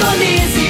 Indonésia.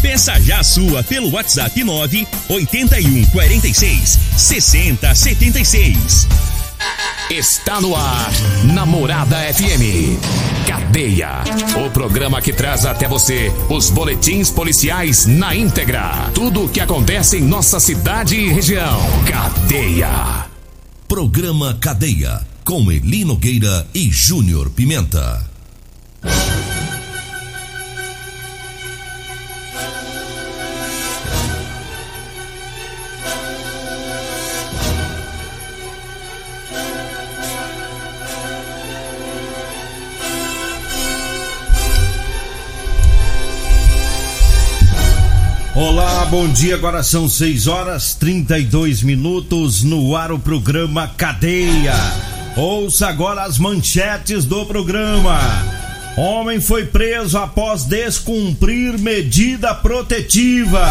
Peça já a sua pelo WhatsApp 9 81 46 60 76. Está no ar, Namorada FM. Cadeia. O programa que traz até você os boletins policiais na íntegra. Tudo o que acontece em nossa cidade e região. Cadeia. Programa Cadeia, com Eli Nogueira e Júnior Pimenta. Olá, bom dia. Agora são 6 horas 32 minutos no ar o programa Cadeia. Ouça agora as manchetes do programa. Homem foi preso após descumprir medida protetiva.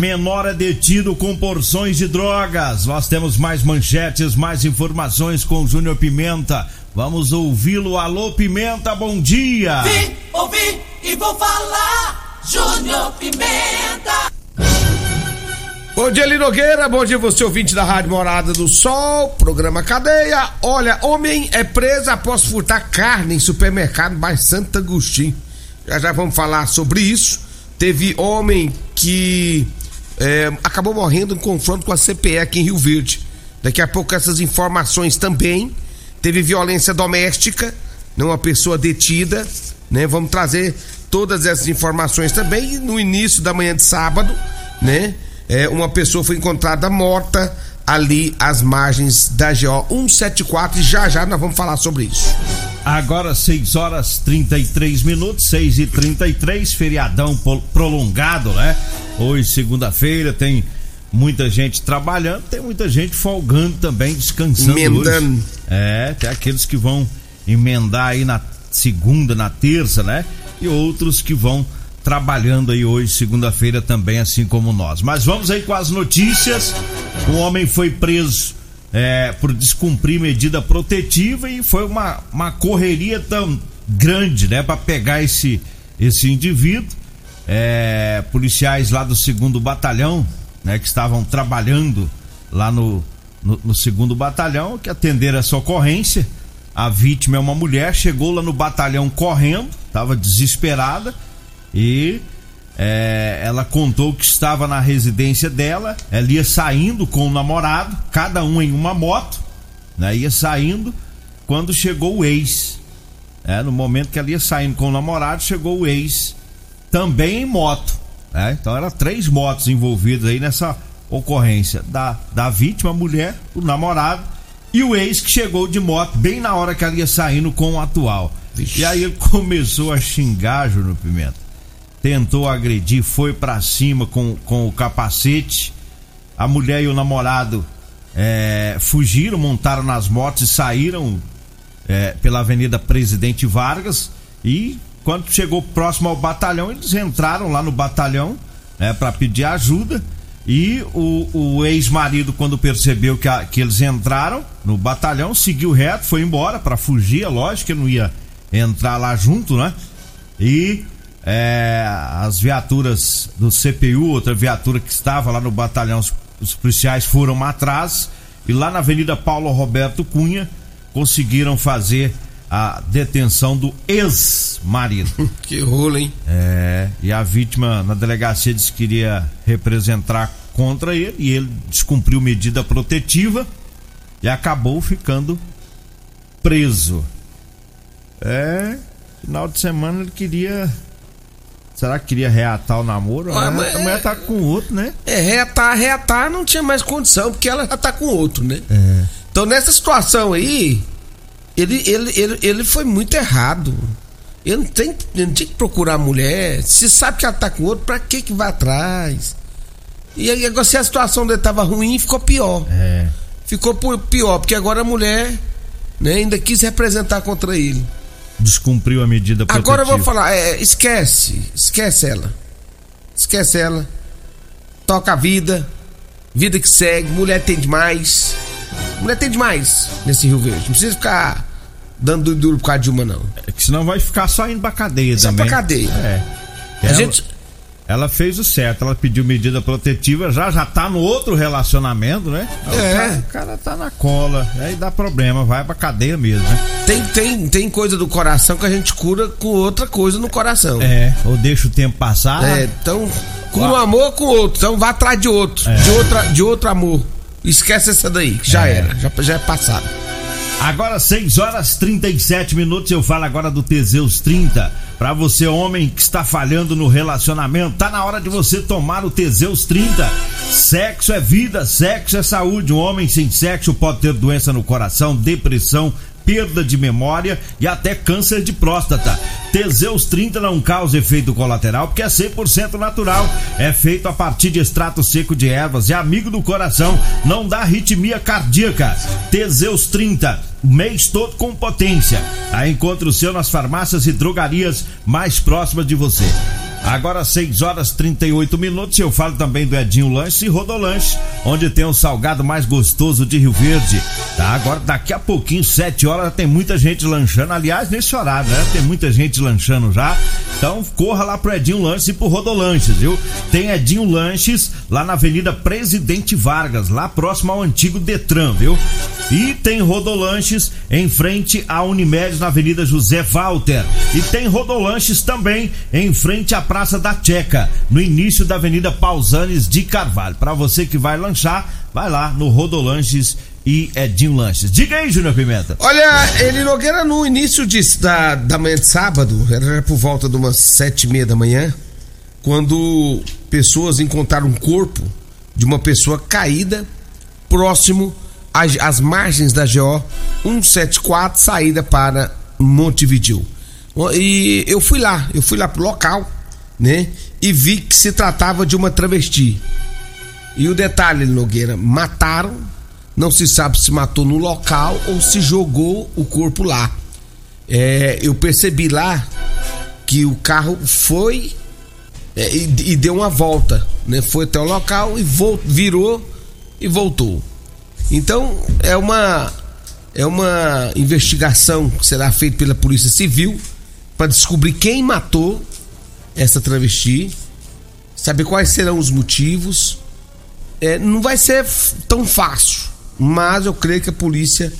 Menor é detido com porções de drogas. Nós temos mais manchetes, mais informações com Júnior Pimenta. Vamos ouvi-lo. Alô, Pimenta, bom dia. Vim, ouvi e vou falar. Júnior Pimenta. Bom dia, Eli Nogueira. Bom dia, você ouvinte da Rádio Morada do Sol, programa Cadeia. Olha, homem é preso após furtar carne em supermercado bairro Santo Agostinho. Já já vamos falar sobre isso. Teve homem que é, acabou morrendo em confronto com a CPE aqui em Rio Verde. Daqui a pouco essas informações também. Teve violência doméstica, não uma pessoa detida, né? Vamos trazer todas essas informações também. E no início da manhã de sábado, né? É, uma pessoa foi encontrada morta ali às margens da GO 174 e já já nós vamos falar sobre isso. Agora 6 horas 33 minutos, 6 e 33 feriadão prolongado, né? Hoje, segunda-feira, tem muita gente trabalhando, tem muita gente folgando também, descansando. Emendando. Hoje. É, tem aqueles que vão emendar aí na segunda, na terça, né? E outros que vão trabalhando aí hoje, segunda-feira também, assim como nós. Mas vamos aí com as notícias. O homem foi preso é, por descumprir medida protetiva e foi uma, uma correria tão grande, né, para pegar esse esse indivíduo. É, policiais lá do segundo batalhão, né, que estavam trabalhando lá no, no, no segundo batalhão, que atenderam essa ocorrência. A vítima é uma mulher, chegou lá no batalhão correndo, estava desesperada e é, ela contou que estava na residência dela, ela ia saindo com o namorado, cada um em uma moto, né? Ia saindo quando chegou o ex. É, no momento que ela ia saindo com o namorado, chegou o ex também em moto. né? Então eram três motos envolvidas aí nessa ocorrência da, da vítima, a mulher, o namorado e o ex que chegou de moto bem na hora que ela ia saindo com o atual. E aí ele começou a xingar Júnior Pimenta tentou agredir, foi pra cima com, com o capacete. A mulher e o namorado é, fugiram, montaram nas motos e saíram é, pela Avenida Presidente Vargas. E quando chegou próximo ao batalhão, eles entraram lá no batalhão né, para pedir ajuda. E o, o ex-marido, quando percebeu que, a- que eles entraram no batalhão, seguiu reto, foi embora para fugir. É lógico que não ia entrar lá junto, né? E é, as viaturas do CPU, outra viatura que estava lá no batalhão, os, os policiais foram atrás e lá na Avenida Paulo Roberto Cunha conseguiram fazer a detenção do ex-marido. que rolo, hein? É, e a vítima na delegacia disse que queria representar contra ele e ele descumpriu medida protetiva e acabou ficando preso. É, final de semana ele queria. Será que queria reatar o namoro? Ué, a mas mulher, a mulher é- tá com outro, né? É, reatar, reatar não tinha mais condição, porque ela já tá com outro, né? É. Então nessa situação aí, ele, ele, ele, ele foi muito errado. Ele não, tem, ele não tinha que procurar a mulher. Se sabe que ela tá com outro, pra que que vai atrás? E aí, agora, se a situação dele tava ruim, ficou pior. É. Ficou pior, porque agora a mulher né, ainda quis representar contra ele. Descumpriu a medida protetiva. Agora eu vou falar, é, esquece, esquece ela. Esquece ela. Toca a vida. Vida que segue, mulher tem demais. Mulher tem demais nesse Rio Verde. Não precisa ficar dando duro, por causa de uma, não. É que senão vai ficar só indo pra cadeia Só também. pra cadeia. É. A Ela, gente. Ela fez o certo, ela pediu medida protetiva, já já tá no outro relacionamento, né? É. O cara, o cara tá na cola, aí dá problema, vai pra cadeia mesmo, né? Tem, tem, tem coisa do coração que a gente cura com outra coisa no coração. É, ou deixa o tempo passar. É, então, cura um amor com outro. Então vá atrás de outro. De, outra, de outro amor. Esquece essa daí, que já É. era. Já, já é passado. Agora 6 horas 37 minutos, eu falo agora do Teseus 30. Pra você, homem que está falhando no relacionamento, tá na hora de você tomar o Teseus 30. Sexo é vida, sexo é saúde. Um homem sem sexo pode ter doença no coração, depressão, perda de memória e até câncer de próstata. Teseus 30 não causa efeito colateral porque é 100% natural. É feito a partir de extrato seco de ervas, é amigo do coração, não dá arritmia cardíaca. Teseus 30, o mês todo com potência. Aí encontra o seu nas farmácias e drogarias mais próximas de você. Agora 6 horas 38 minutos. Eu falo também do Edinho Lanche e Rodolanche, onde tem o salgado mais gostoso de Rio Verde. Tá? Agora daqui a pouquinho, 7 horas, tem muita gente lanchando. Aliás, nesse horário, né? Tem muita gente lanchando já. Então corra lá pro Edinho Lanches e pro Rodolanches, viu? Tem Edinho Lanches lá na Avenida Presidente Vargas, lá próximo ao antigo Detran, viu? E tem Rodolanches em frente à Unimed na Avenida José Walter. E tem Rodolanches também em frente à Praça da Checa, no início da Avenida Pausanes de Carvalho. Para você que vai lanchar, vai lá no Rodolanches e Edinho Lanches. Diga aí, Júnior Pimenta. Olha, ele Nogueira no início de, da, da manhã de sábado, era por volta de umas sete e meia da manhã, quando pessoas encontraram um corpo de uma pessoa caída próximo às, às margens da GO 174, saída para Montevideo. E eu fui lá, eu fui lá pro local, né? E vi que se tratava de uma travesti. E o detalhe, Nogueira, mataram, não se sabe se matou no local ou se jogou o corpo lá. É, eu percebi lá que o carro foi é, e, e deu uma volta, né? Foi até o local e vol- virou e voltou. Então é uma é uma investigação que será feita pela Polícia Civil para descobrir quem matou essa travesti, saber quais serão os motivos. É, não vai ser tão fácil, mas eu creio que a polícia,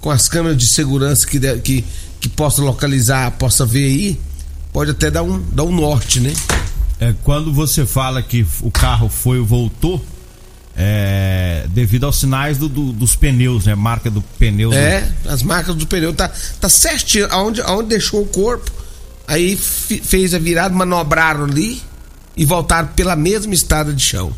com as câmeras de segurança que, de- que, que possa localizar, possa ver aí, pode até dar um, dar um norte, né? É, quando você fala que o carro foi e voltou, é devido aos sinais do- do- dos pneus, né? Marca do pneu. do- É, as marcas do pneu tá, tá certinho, aonde, aonde deixou o corpo, aí fez a virada, manobraram ali e voltaram pela mesma estrada de chão.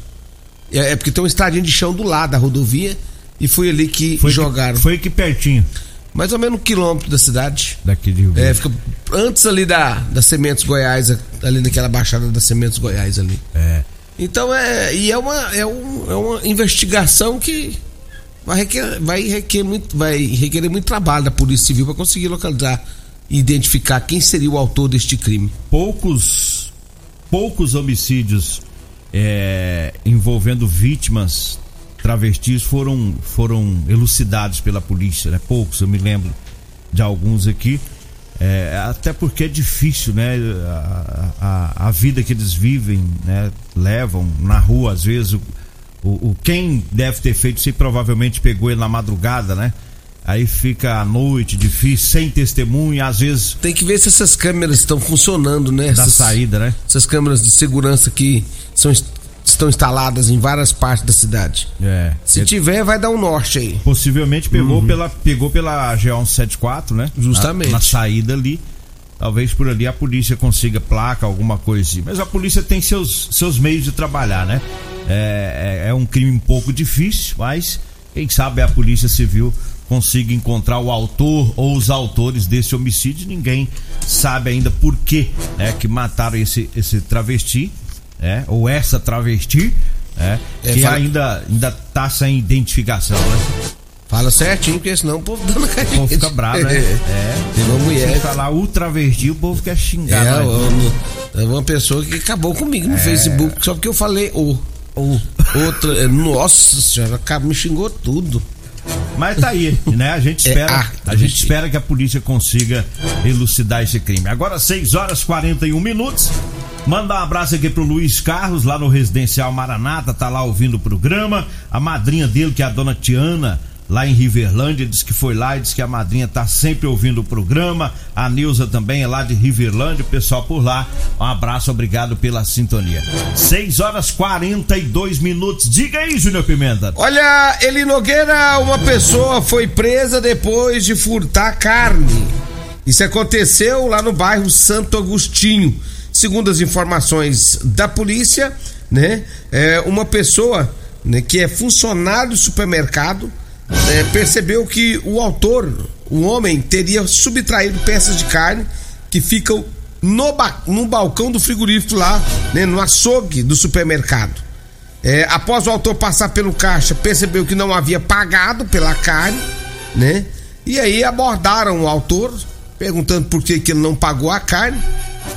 É, é porque tem uma estradinha de chão do lado da rodovia e foi ali que foi jogaram. Aqui, foi aqui pertinho Mais ou menos um quilômetro da cidade. daqui de Rio É, fica antes ali da, da Sementes Goiás, ali naquela baixada da Sementes Goiás ali. É. Então é. E é uma, é, um, é uma investigação que vai requerer, vai, requerer muito, vai requerer muito trabalho da Polícia Civil para conseguir localizar identificar quem seria o autor deste crime. poucos poucos homicídios é, envolvendo vítimas travestis foram foram elucidados pela polícia, né? Poucos, eu me lembro de alguns aqui. É, até porque é difícil, né? A, a, a vida que eles vivem, né? Levam na rua, às vezes, o, o, o quem deve ter feito isso provavelmente pegou ele na madrugada, né? Aí fica à noite, difícil, sem testemunha, às vezes. Tem que ver se essas câmeras estão funcionando, né? Da essas, saída, né? Essas câmeras de segurança que são, estão instaladas em várias partes da cidade. É. Se é, tiver, vai dar um norte aí. Possivelmente pegou, pela, pegou pela G174, né? Justamente. Na, na saída ali. Talvez por ali a polícia consiga placa, alguma coisa assim. Mas a polícia tem seus, seus meios de trabalhar, né? É, é, é um crime um pouco difícil, mas quem sabe a polícia civil consiga encontrar o autor ou os autores desse homicídio. Ninguém sabe ainda por que né, que mataram esse, esse travesti, é, ou essa travesti, é, É, que fala- ainda, ainda tá sem identificação, né? Fala certinho, porque senão o povo dando O povo fica bravo, né? É. Tem uma mulher. Se falar o travesti, o povo quer xingar. É, né? o- é uma pessoa que acabou comigo no Facebook, só porque eu falei o. O- Outra, é, nossa senhora, me xingou tudo. Mas tá aí, né? A gente É, espera, ah, a travesti. gente espera que a polícia consiga elucidar esse crime. Agora 6 horas 41 minutos. Manda um abraço aqui pro Luiz Carlos, lá no Residencial Maranata, tá lá ouvindo o programa. A madrinha dele, que é a dona Tiana, lá em Riverlândia, disse que foi lá e disse que a madrinha tá sempre ouvindo o programa. A Neuza também é lá de Riverlândia, o pessoal por lá. Um abraço, obrigado pela sintonia. 6 horas 42 minutos. Diga aí, Júnior Pimenta. Olha, Eli Nogueira, uma pessoa foi presa depois de furtar carne. Isso aconteceu lá no bairro Santo Agostinho. Segundo as informações da polícia, né, é, uma pessoa né, que é funcionário do supermercado é, percebeu que o autor, o homem, teria subtraído peças de carne que ficam no, ba- no balcão do frigorífico lá, né, no açougue do supermercado. É, após o autor passar pelo caixa, percebeu que não havia pagado pela carne, né? E aí abordaram o autor, perguntando por que, que ele não pagou a carne.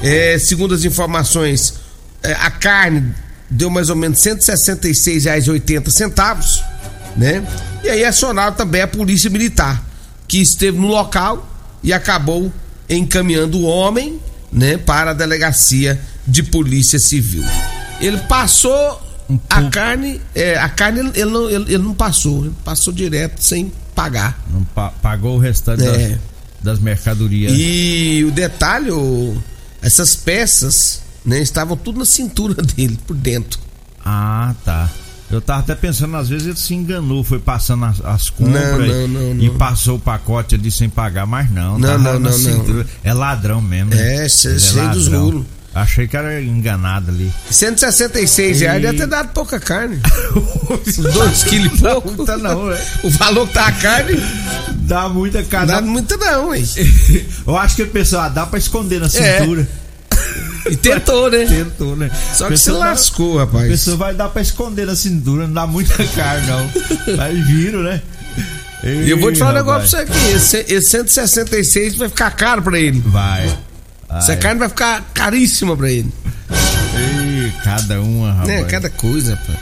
É, segundo as informações, é, a carne deu mais ou menos R$ 166,80, né? E aí acionaram também a polícia militar, que esteve no local e acabou encaminhando o homem, né, para a delegacia de polícia civil. Ele passou a carne, é, a carne ele, não, ele, ele não passou, ele passou direto sem pagar. Não pa- pagou o restante É. das, das mercadorias. E o detalhe, o- essas peças, né, estavam tudo na cintura dele, por dentro. Ah, tá. Eu tava até pensando, às vezes ele se enganou, foi passando as, as compras Não, e- não, não, e passou o pacote ali sem pagar, mas não. Não, não, não, não. cintura. É ladrão mesmo. né? É, Ele cheio dos ladrão. rulos. Achei que era enganado ali. 166 reais E- deve ter dado pouca carne. Dois quilos e pouco. Muita não, é. O valor que tá a carne, Dá muita cara. dá muita não, hein? Eu acho que ele pensou, ah, dá pra esconder na É. E tentou, né? Tentou, né? Só que se lascou, A rapaz. pessoa vai dar pra esconder na cintura, não dá muita carne, não. Mas viram, né? E eu vou te falar um negócio pra você aqui. Esse, esse 166 vai ficar caro pra ele. Vai. Essa Vai. carne vai ficar caríssima pra ele. Ih, cada uma, rapaz. Né? Cada coisa, rapaz.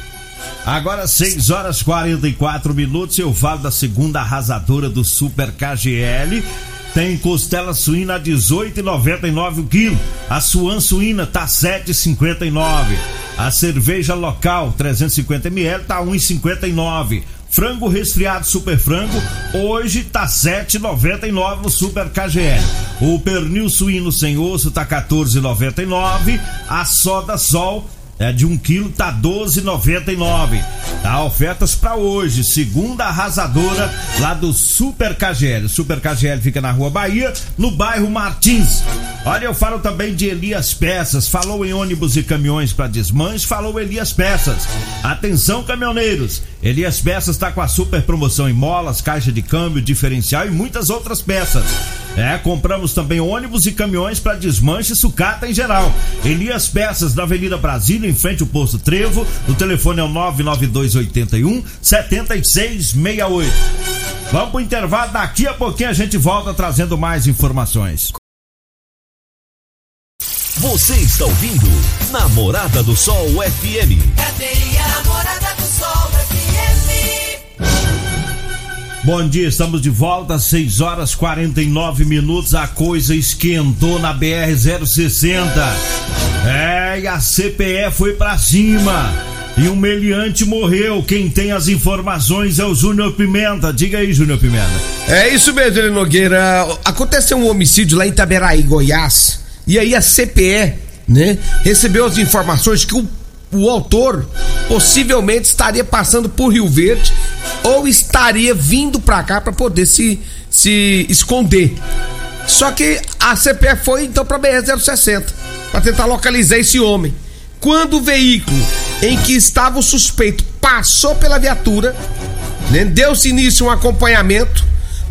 Agora 6 horas 44 minutos, eu falo da segunda arrasadora do Super KGL. Tem costela suína a 18,99 o quilo. A suan suína tá 7,59. A cerveja local 350 ml tá 1,59. Frango resfriado super frango hoje tá 7,99 no Super KGL. O pernil suíno sem osso tá 14,99. A soda sol é de 1 um quilo, tá 12,99. Tá ofertas para hoje, segunda arrasadora lá do Super KGL. Super KGL fica na Rua Bahia, no bairro Martins. Olha, eu falo também de Elias Peças. Falou em ônibus e caminhões para desmanche, falou Elias Peças. Atenção, caminhoneiros. Elias Peças está com a super promoção em molas, caixa de câmbio, diferencial e muitas outras peças. É, compramos também ônibus e caminhões para desmanche e sucata em geral. Elias Peças na Avenida Brasília, em frente ao posto Trevo. O telefone é o 99281 7668. Vamos pro intervalo, daqui a pouquinho a gente volta trazendo mais informações. Você está ouvindo Namorada do Sol FM. Cadeia Namorada do Bom dia, estamos de volta às 6 horas 49 minutos. A coisa esquentou na BR 060. É, e a CPE foi pra cima. e um meliante morreu. Quem tem as informações é o Júnior Pimenta. Diga aí, Júnior Pimenta. É isso mesmo, Eli Nogueira. Aconteceu um homicídio lá em Itaberaí, Goiás. E aí a CPE, né, recebeu as informações que o, o autor possivelmente estaria passando por Rio Verde ou estaria vindo pra cá pra poder se, se esconder. Só que a CPE foi então pra BR-060 pra tentar localizar esse homem. Quando o veículo em que estava o suspeito passou pela viatura, né, deu-se início um acompanhamento,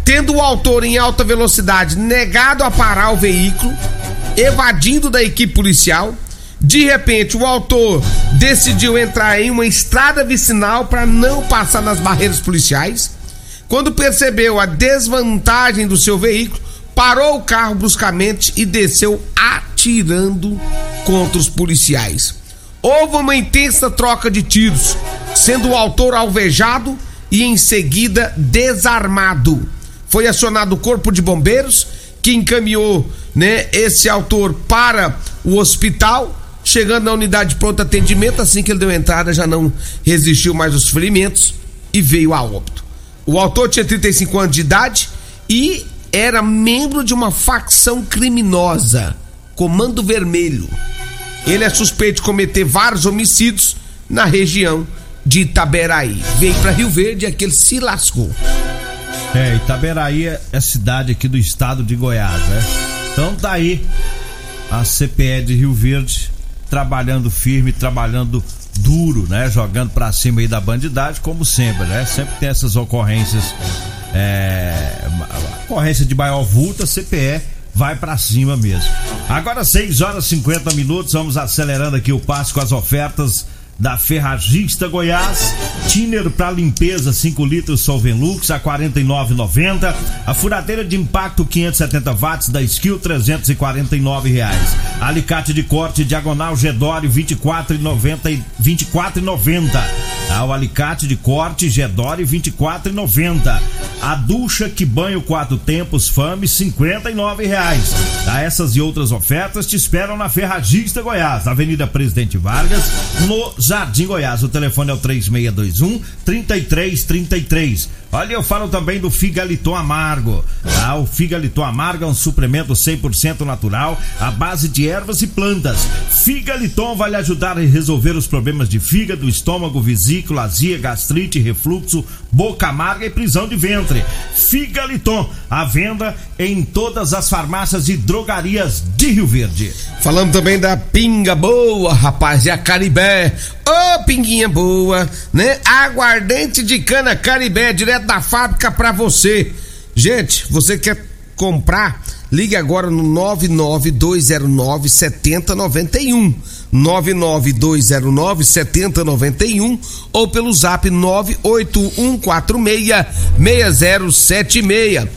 tendo o autor em alta velocidade negado a parar o veículo, evadindo da equipe policial. De repente, o autor decidiu entrar em uma estrada vicinal para não passar nas barreiras policiais. Quando percebeu a desvantagem do seu veículo, parou o carro bruscamente e desceu atirando contra os policiais. Houve uma intensa troca de tiros, sendo o autor alvejado e em seguida desarmado. Foi acionado o corpo de bombeiros que encaminhou, né, esse autor para o hospital. Chegando na unidade de pronto atendimento, assim que ele deu entrada, já não resistiu mais aos ferimentos e veio a óbito. O autor tinha 35 anos de idade e era membro de uma facção criminosa, Comando Vermelho. Ele é suspeito de cometer vários homicídios na região de Itaberaí. Veio para Rio Verde e aquele se lascou. É, Itaberaí é, é cidade aqui do estado de Goiás, né? Então tá aí a CPE de Rio Verde trabalhando firme, trabalhando duro, né? Jogando pra cima aí da bandidagem, como sempre, né? Sempre tem essas ocorrências, é, ocorrência de maior vulta, CPE vai para cima mesmo. Agora 6 horas e 50 minutos, vamos acelerando aqui o passo com as ofertas da Ferragista Goiás, Tiner para limpeza 5 litros Solvenlux a 49,90, a furadeira de impacto 570 watts da Skill 349 reais, alicate de corte diagonal Gedore 24,90 24,90, tá? o alicate de corte Gedore 24,90, a ducha que banho quatro tempos Fame 59 reais, tá? Essas e outras ofertas te esperam na Ferragista Goiás, Avenida Presidente Vargas, no Jardim Goiás. O telefone é o 3621 3333. Olha, eu falo também do Figaliton Amargo. Tá? O Figaliton Amargo é um suplemento 100% natural, à base de ervas e plantas. Figaliton vai lhe ajudar a resolver os problemas de fígado, estômago, vesícula, azia, gastrite, refluxo, boca amarga e prisão de ventre. Figaliton, à venda em todas as farmácias e drogarias de Rio Verde. Falando também da pinga boa, rapaz, e a Caribé. Ô, pinguinha boa, né? Aguardente de cana Caribé, direto da fábrica pra você. Gente, você quer comprar? Ligue agora no 99209 7091. 99209 7091 ou pelo zap 98146 6076.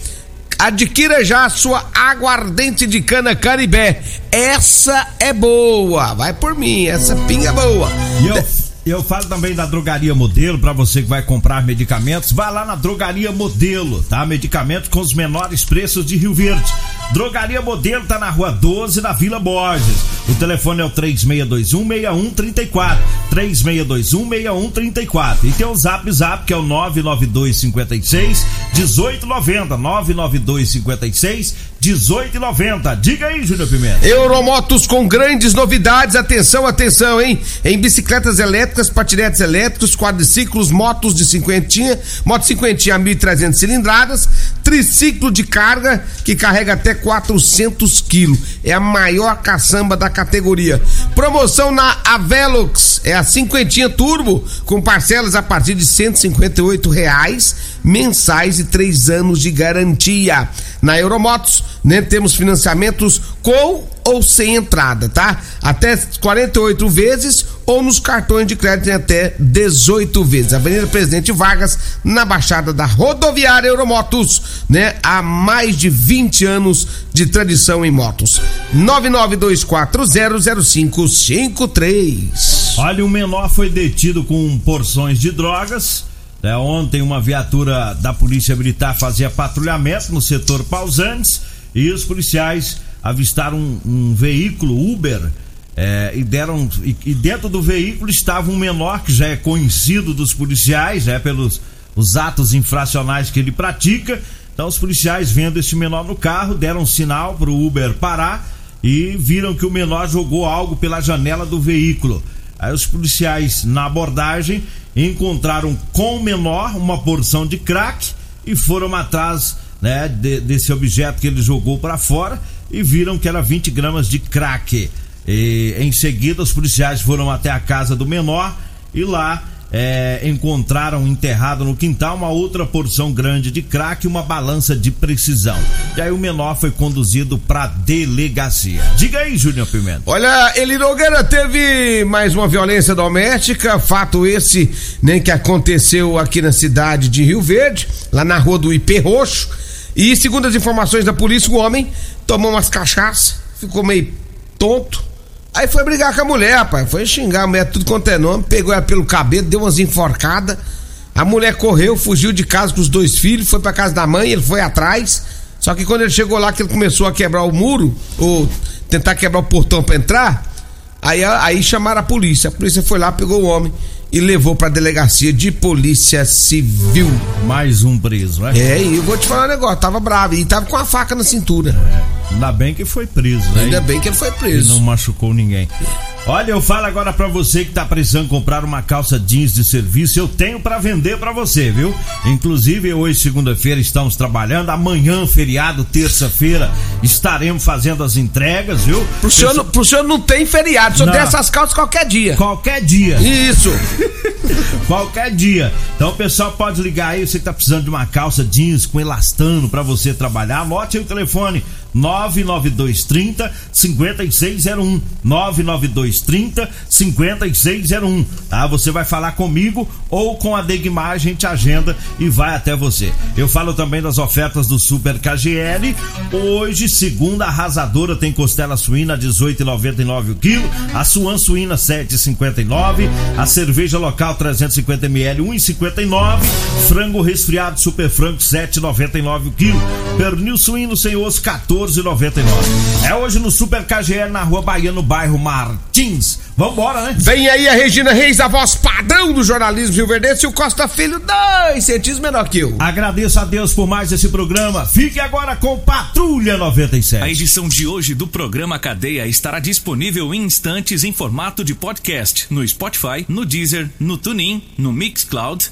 Adquira já a sua aguardente de cana Caribé. Essa é boa. Vai por mim, essa pinga é boa. E eu, eu falo também da Drogaria Modelo, para você que vai comprar medicamentos, vá lá na Drogaria Modelo, tá? Medicamentos com os menores preços de Rio Verde. Drogaria Modelo tá na Rua 12, na Vila Borges. O telefone é o 36216134. 36216134. E tem o Zap Zap que é o 99256 1890. 99256 1890. Diga aí, Júnior Pimenta. Euromotos com grandes novidades. Atenção, atenção, hein? Em bicicletas elétricas, patinetes elétricos, quadriciclos, motos de cinquentinha, moto cinquentinha a 1.300 cilindradas, triciclo de carga que carrega até 400 quilos. É a maior caçamba da categoria. Promoção na Avelox é a cinquentinha turbo com parcelas a partir de 158 reais mensais e três anos de garantia. Na Euromotos, né, temos financiamentos com ou sem entrada, tá? Até 48 vezes ou nos cartões de crédito em até 18 vezes. Avenida Presidente Vargas, na Baixada da Rodoviária Euromotos, né? Há mais de 20 anos de tradição em motos. 992400553. Olha, o menor foi detido com porções de drogas. É, ontem uma viatura da Polícia Militar fazia patrulhamento no setor Pausantes e os policiais avistaram um, um veículo Uber É, e deram. E, e, dentro do veículo estava um menor que já é conhecido dos policiais, é pelos os atos infracionais que ele pratica. Então os policiais vendo esse menor no carro deram um sinal para o Uber parar e viram que o menor jogou algo pela janela do veículo. Aí os policiais na abordagem encontraram com o menor uma porção de crack e foram atrás né, de, desse objeto que ele jogou para fora e viram que era 20 gramas de crack. E, em seguida, os policiais foram até a casa do menor e lá é, encontraram enterrado no quintal uma outra porção grande de crack e uma balança de precisão. E aí o menor foi conduzido para delegacia. Diga aí, Júnior Pimenta. Olha, Eli Nogueira teve mais uma violência doméstica, fato esse nem que aconteceu aqui na cidade de Rio Verde, lá na rua do IP Roxo. E segundo as informações da polícia, o homem tomou umas cachaças, ficou meio tonto Aí foi brigar com a mulher, rapaz. Foi xingar a mulher tudo quanto é nome, pegou ela pelo cabelo, deu umas enforcadas. A mulher correu, fugiu de casa com os dois filhos, foi pra casa da mãe, ele foi atrás. Só que quando ele chegou lá, que ele começou a quebrar o muro, ou tentar quebrar o portão pra entrar, aí, aí chamaram a polícia. A polícia foi lá, pegou o homem e levou pra delegacia de polícia civil. Mais um preso, né? É, e eu vou te falar um negócio, tava bravo e tava com a faca na cintura. É. Ainda bem que foi preso, né? Ainda bem que ele foi preso. E não machucou ninguém. Olha, eu falo agora para você que tá precisando comprar uma calça jeans de serviço, eu tenho para vender para você, viu? Inclusive, hoje, segunda-feira, estamos trabalhando, amanhã, feriado, terça-feira, estaremos fazendo as entregas, viu? Pro, senhor, pro senhor não tem feriado, só tem essas calças qualquer dia. Qualquer dia. Isso. qualquer dia. Então o pessoal pode ligar aí, você que tá precisando de uma calça jeans com elastano para você trabalhar, anote aí o telefone 99230 5601 99230 5601 tá? Você vai falar comigo ou com a Degmar, a gente agenda e vai até você. Eu falo também das ofertas do Super KGL. Hoje, segunda arrasadora tem costela suína 18,99 o quilo, a suan suína 7,59, a cerveja local 350 ml 1,59, frango resfriado super frango 7,99 o quilo, pernil suíno sem osso 14 14,99. É hoje no Super KGL na Rua Bahia, no bairro Martins. Vambora, né? Vem aí a Regina Reis, a voz padrão do jornalismo Rio Verde e o Costa Filho, dois centímetros menor que eu. Agradeço a Deus por mais esse programa. Fique agora com Patrulha 97. A edição de hoje do programa Cadeia estará disponível em instantes em formato de podcast no Spotify, no Deezer, no TuneIn, no Mixcloud